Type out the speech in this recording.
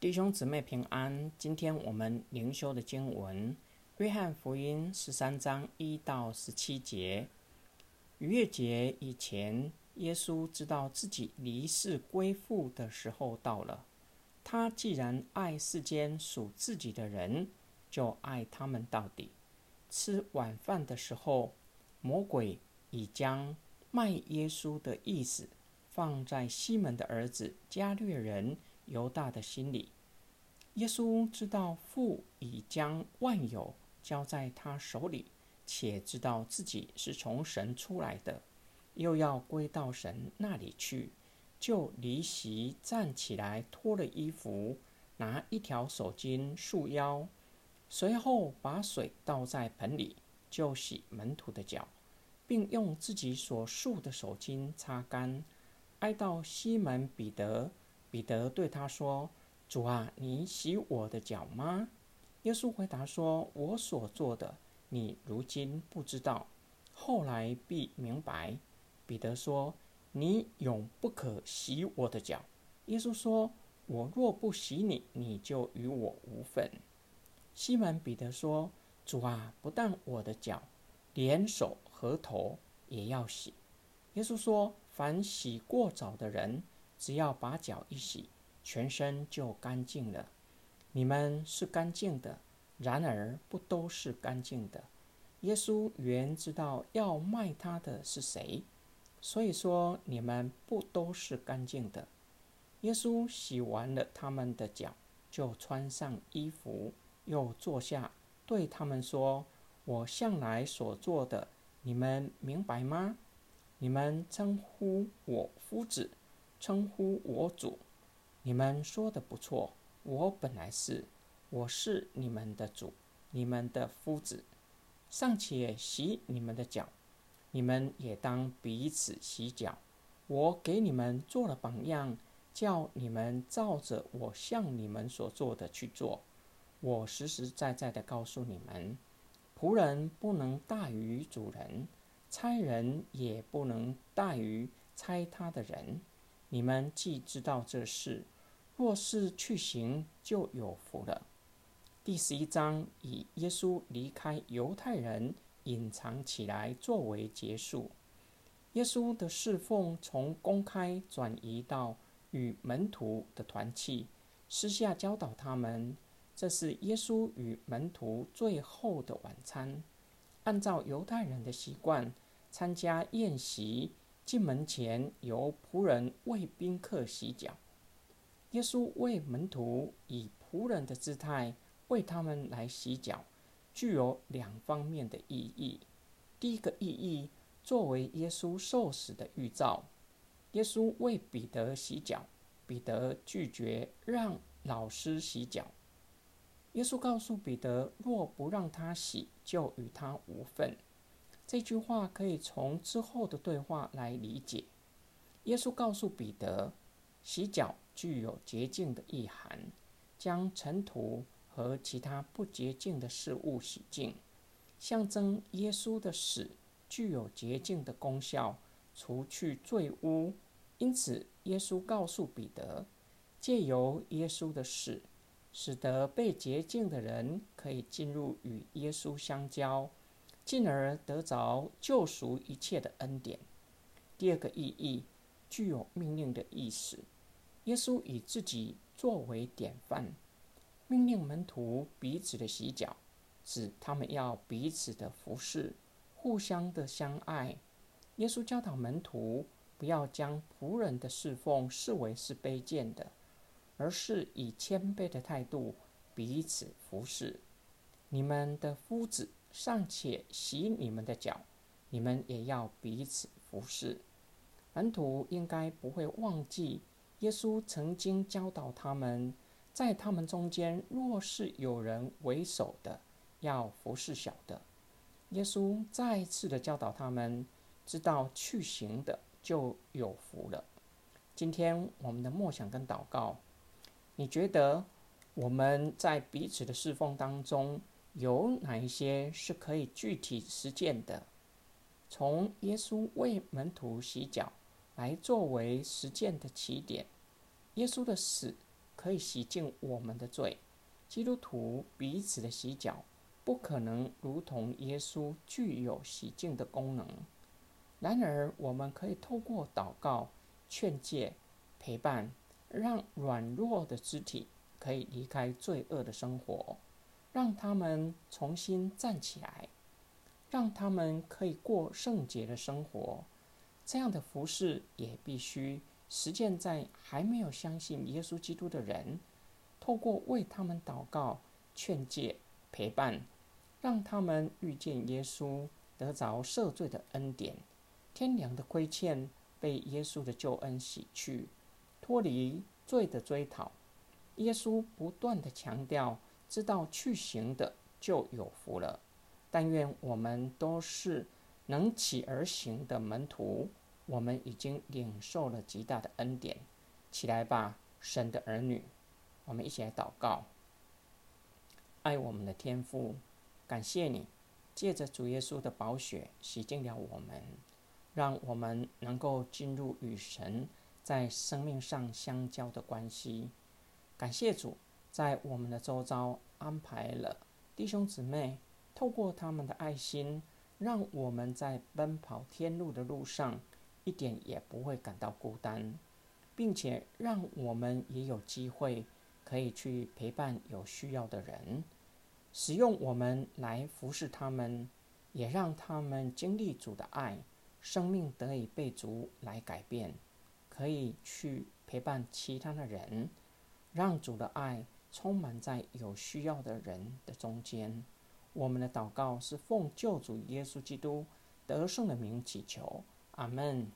弟兄姊妹平安。今天我们灵修的经文《约翰福音》十三章一到十七节。逾越节以前，耶稣知道自己离世归父的时候到了。他既然爱世间属自己的人，就爱他们到底。吃晚饭的时候，魔鬼已将卖耶稣的意思放在西门的儿子加略人。犹大的心里，耶稣知道父已将万有交在他手里，且知道自己是从神出来的，又要归到神那里去，就离席站起来，脱了衣服，拿一条手巾束腰，随后把水倒在盆里，就洗门徒的脚，并用自己所束的手巾擦干，挨到西门彼得。彼得对他说：“主啊，你洗我的脚吗？”耶稣回答说：“我所做的，你如今不知道，后来必明白。”彼得说：“你永不可洗我的脚。”耶稣说：“我若不洗你，你就与我无份。”西门彼得说：“主啊，不但我的脚，连手和头也要洗。”耶稣说：“凡洗过澡的人。”只要把脚一洗，全身就干净了。你们是干净的，然而不都是干净的。耶稣原知道要卖他的是谁，所以说你们不都是干净的。耶稣洗完了他们的脚，就穿上衣服，又坐下，对他们说：“我向来所做的，你们明白吗？你们称呼我夫子。”称呼我主，你们说的不错。我本来是，我是你们的主，你们的夫子，尚且洗你们的脚，你们也当彼此洗脚。我给你们做了榜样，叫你们照着我向你们所做的去做。我实实在在的告诉你们，仆人不能大于主人，差人也不能大于差他的人。你们既知道这事，若是去行，就有福了。第十一章以耶稣离开犹太人、隐藏起来作为结束。耶稣的侍奉从公开转移到与门徒的团契，私下教导他们。这是耶稣与门徒最后的晚餐。按照犹太人的习惯，参加宴席。进门前，由仆人为宾客洗脚。耶稣为门徒以仆人的姿态为他们来洗脚，具有两方面的意义。第一个意义，作为耶稣受死的预兆。耶稣为彼得洗脚，彼得拒绝让老师洗脚。耶稣告诉彼得，若不让他洗，就与他无份。这句话可以从之后的对话来理解。耶稣告诉彼得，洗脚具有洁净的意涵，将尘土和其他不洁净的事物洗净，象征耶稣的死具有洁净的功效，除去罪污。因此，耶稣告诉彼得，借由耶稣的死，使得被洁净的人可以进入与耶稣相交。进而得着救赎一切的恩典。第二个意义具有命令的意思。耶稣以自己作为典范，命令门徒彼此的洗脚，指他们要彼此的服侍，互相的相爱。耶稣教导门徒不要将仆人的侍奉视为是卑贱的，而是以谦卑的态度彼此服侍。你们的夫子。尚且洗你们的脚，你们也要彼此服侍。门徒应该不会忘记耶稣曾经教导他们，在他们中间若是有人为首的，要服侍小的。耶稣再次的教导他们，知道去行的就有福了。今天我们的默想跟祷告，你觉得我们在彼此的侍奉当中？有哪一些是可以具体实践的？从耶稣为门徒洗脚来作为实践的起点。耶稣的死可以洗净我们的罪。基督徒彼此的洗脚，不可能如同耶稣具有洗净的功能。然而，我们可以透过祷告、劝诫、陪伴，让软弱的肢体可以离开罪恶的生活，让他们重新站起来，让他们可以过圣洁的生活。这样的服饰也必须实践在还没有相信耶稣基督的人。透过为他们祷告、劝诫、陪伴，让他们遇见耶稣，得着赦罪的恩典，天良的亏欠被耶稣的救恩洗去，脱离罪的追讨。耶稣不断的强调：知道去行的就有福了。但愿我们都是能起而行的门徒。我们已经领受了极大的恩典，起来吧，神的儿女！我们一起来祷告。爱我们的天父，感谢你借着主耶稣的宝血洗净了我们，让我们能够进入与神在生命上相交的关系。感谢主在我们的周遭安排了弟兄姊妹，透过他们的爱心，让我们在奔跑天路的路上。一点也不会感到孤单，并且让我们也有机会可以去陪伴有需要的人，使用我们来服侍他们，也让他们经历主的爱，生命得以被主来改变，可以去陪伴其他的人，让主的爱充满在有需要的人的中间。我们的祷告是奉救主耶稣基督得胜的名祈求，阿门。